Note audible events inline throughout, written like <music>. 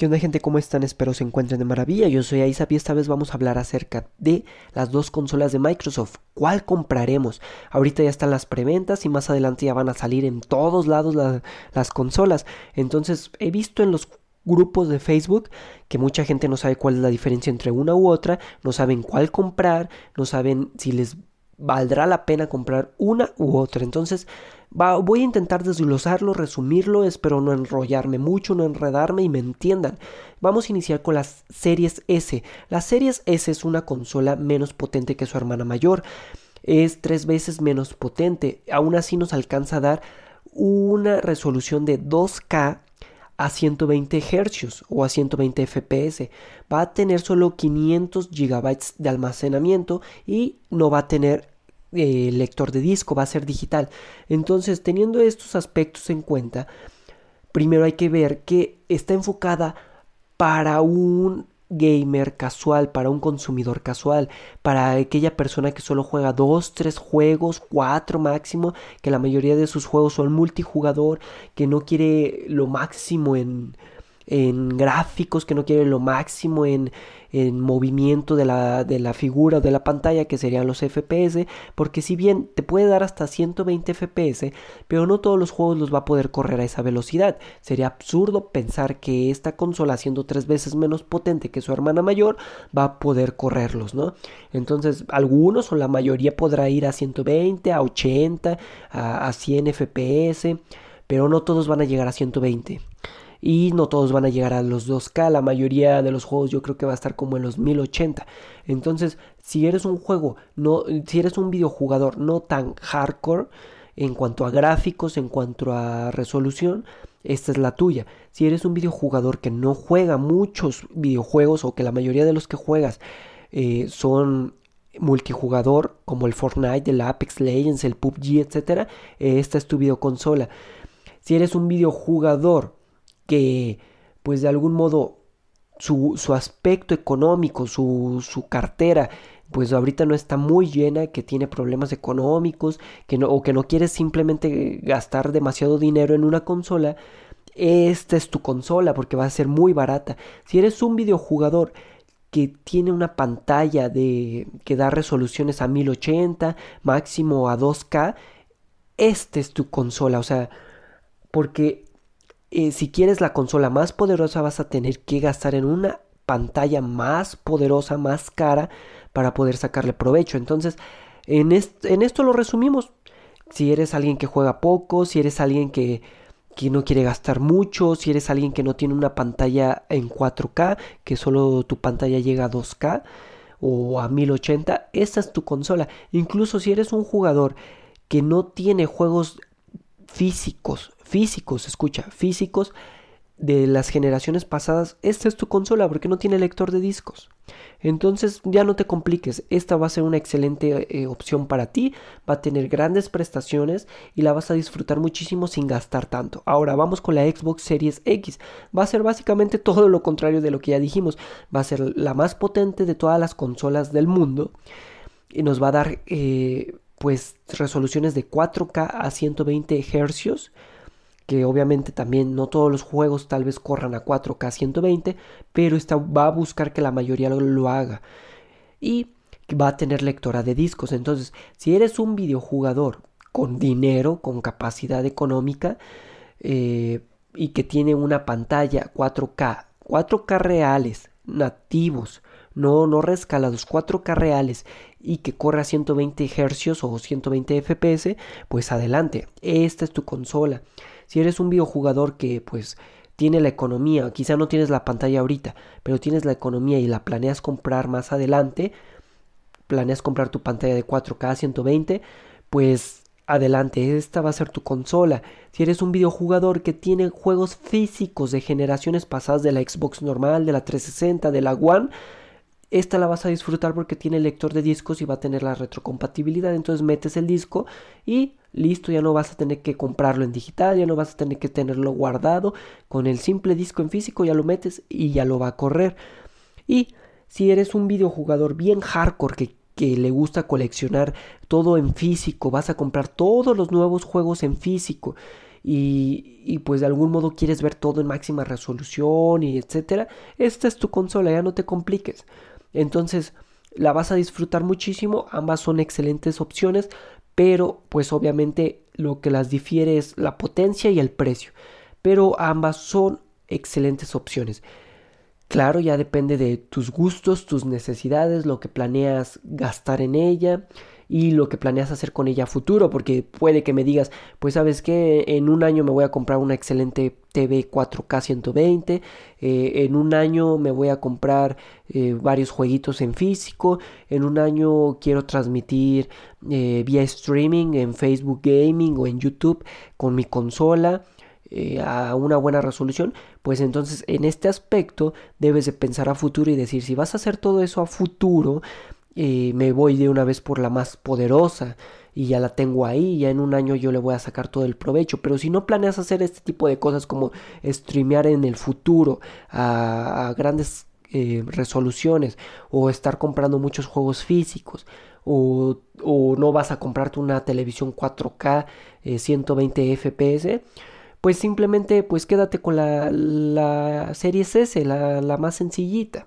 ¿Qué onda gente? ¿Cómo están? Espero se encuentren de maravilla. Yo soy Aizap y esta vez vamos a hablar acerca de las dos consolas de Microsoft. ¿Cuál compraremos? Ahorita ya están las preventas y más adelante ya van a salir en todos lados las consolas. Entonces he visto en los grupos de Facebook que mucha gente no sabe cuál es la diferencia entre una u otra, no saben cuál comprar, no saben si les valdrá la pena comprar una u otra. Entonces voy a intentar desglosarlo, resumirlo, espero no enrollarme mucho, no enredarme y me entiendan. Vamos a iniciar con las series S. La series S es una consola menos potente que su hermana mayor. Es tres veces menos potente. Aún así nos alcanza a dar una resolución de 2K a 120 Hz o a 120 FPS. Va a tener solo 500 GB de almacenamiento y no va a tener eh, lector de disco, va a ser digital. Entonces, teniendo estos aspectos en cuenta, primero hay que ver que está enfocada para un gamer casual, para un consumidor casual, para aquella persona que solo juega dos, tres juegos, cuatro máximo, que la mayoría de sus juegos son multijugador, que no quiere lo máximo en, en gráficos, que no quiere lo máximo en, en movimiento de la, de la figura o de la pantalla, que serían los FPS, porque si bien te puede dar hasta 120 FPS, pero no todos los juegos los va a poder correr a esa velocidad. Sería absurdo pensar que esta consola, siendo tres veces menos potente que su hermana mayor, va a poder correrlos, ¿no? Entonces, algunos o la mayoría podrá ir a 120, a 80, a, a 100 FPS, pero no todos van a llegar a 120 y no todos van a llegar a los 2K, la mayoría de los juegos yo creo que va a estar como en los 1080. Entonces, si eres un juego, no, si eres un videojugador no tan hardcore en cuanto a gráficos, en cuanto a resolución, esta es la tuya. Si eres un videojugador que no juega muchos videojuegos o que la mayoría de los que juegas eh, son multijugador como el Fortnite, el Apex Legends, el PUBG, etc. esta es tu videoconsola. Si eres un videojugador que pues de algún modo su, aspecto económico, su, su, cartera, pues ahorita no está muy llena, que tiene problemas económicos, que no, o que no quieres simplemente gastar demasiado dinero en una consola, esta es tu consola porque va a ser muy barata. Si eres un videojugador que tiene una pantalla de que da resoluciones a 1080, máximo a 2K, esta es tu consola, o sea, porque eh, si quieres la consola más poderosa vas a tener que gastar en una pantalla más poderosa, más cara para poder sacarle provecho. Entonces, en, esto lo resumimos. Si eres alguien que juega poco, si eres alguien que, que no quiere gastar mucho, si eres alguien que no tiene una pantalla en 4K, que solo tu pantalla llega a 2K o a 1080, esta es tu consola. Incluso si eres un jugador que no tiene juegos físicos, físicos, escucha, físicos de las generaciones pasadas, esta es tu consola porque no tiene lector de discos. Entonces ya no te compliques, esta va a ser una excelente eh, opción para ti, va a tener grandes prestaciones y la vas a disfrutar muchísimo sin gastar tanto. Ahora vamos con la Xbox Series X, va a ser básicamente <laughs> todo lo contrario de lo que ya dijimos, va a ser la más potente de todas las consolas del mundo y nos va a dar eh, pues resoluciones de 4K a 120 Hz que obviamente también no todos los juegos tal vez corran a 4K 120, pero esta va a buscar que la mayoría lo, haga. Y va a tener lectora de discos. Entonces, si eres un videojugador con dinero, con capacidad económica, eh, y que tiene una pantalla 4K, 4K reales, nativos, no, no rescalados, 4K reales y que corre a 120 Hz o 120 FPS, pues adelante, esta es tu consola. Si eres un videojugador que pues tiene la economía, quizá no tienes la pantalla ahorita, pero tienes la economía y la planeas comprar más adelante, planeas comprar tu pantalla de 4K 120, pues adelante, esta va a ser tu consola. Si eres un videojugador que tiene juegos físicos de generaciones pasadas de la Xbox normal, de la 360, de la One, esta la vas a disfrutar porque tiene lector de discos y va a tener la retrocompatibilidad. Entonces metes el disco y listo, ya no vas a tener que comprarlo en digital, ya no vas a tener que tenerlo guardado. Con el simple disco en físico ya lo metes y ya lo va a correr. Y si eres un videojugador bien hardcore que, que le gusta coleccionar todo en físico, vas a comprar todos los nuevos juegos en físico y, y, pues de algún modo quieres ver todo en máxima resolución y etcétera, esta es tu consola, ya no te compliques. Entonces la vas a disfrutar muchísimo, ambas son excelentes opciones, pero pues obviamente lo que las difiere es la potencia y el precio, pero ambas son excelentes opciones. Claro, ya depende de tus gustos, tus necesidades, lo que planeas gastar en ella y lo que planeas hacer con ella a futuro, porque puede que me digas, pues sabes que en un año me voy a comprar una excelente TV 4K 120, eh, en un año me voy a comprar eh, varios jueguitos en físico, en un año quiero transmitir eh, vía streaming en Facebook Gaming o en YouTube con mi consola. a una buena resolución, pues entonces en este aspecto debes de pensar a futuro y decir si vas a hacer todo eso a futuro, me voy de una vez por la más poderosa y ya la tengo ahí, ya en un año yo le voy a sacar todo el provecho. Pero si no planeas hacer este tipo de cosas como streamear en el futuro a, grandes eh, resoluciones o estar comprando muchos juegos físicos o, o, no vas a comprarte una televisión 4K 120 FPS pues simplemente pues quédate con la, la serie S, la, la más sencillita.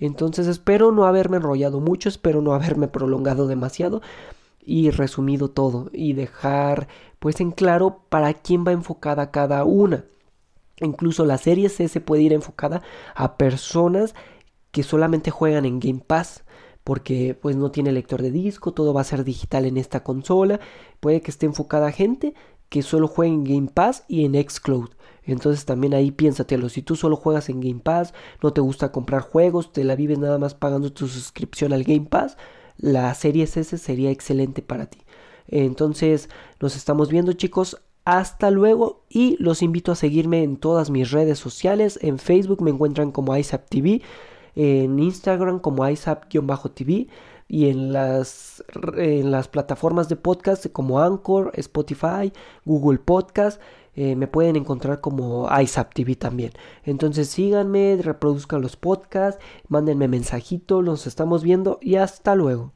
Entonces espero no haberme enrollado mucho, espero no haberme prolongado demasiado y resumido todo y dejar pues en claro para quién va enfocada cada una. Incluso la serie C se puede ir enfocada a personas que solamente juegan en Game Pass porque pues no tiene lector de disco, todo va a ser digital en esta consola, puede que esté enfocada a gente que solo juegue en Game Pass y en Xcloud. Entonces también ahí piénsatelo. Si tú solo juegas en Game Pass, no te gusta comprar juegos, te la vives nada más pagando tu suscripción al Game Pass, la serie S sería excelente para ti. Entonces nos estamos viendo chicos. Hasta luego y los invito a seguirme en todas mis redes sociales. En Facebook me encuentran como ISAP TV, en Instagram como ISAP-TV y en las, en las plataformas de podcast como Anchor, Spotify, Google Podcast. Eh, me pueden encontrar como ISAP TV también. Entonces síganme, reproduzcan los podcasts, mándenme mensajito, los estamos viendo y hasta luego.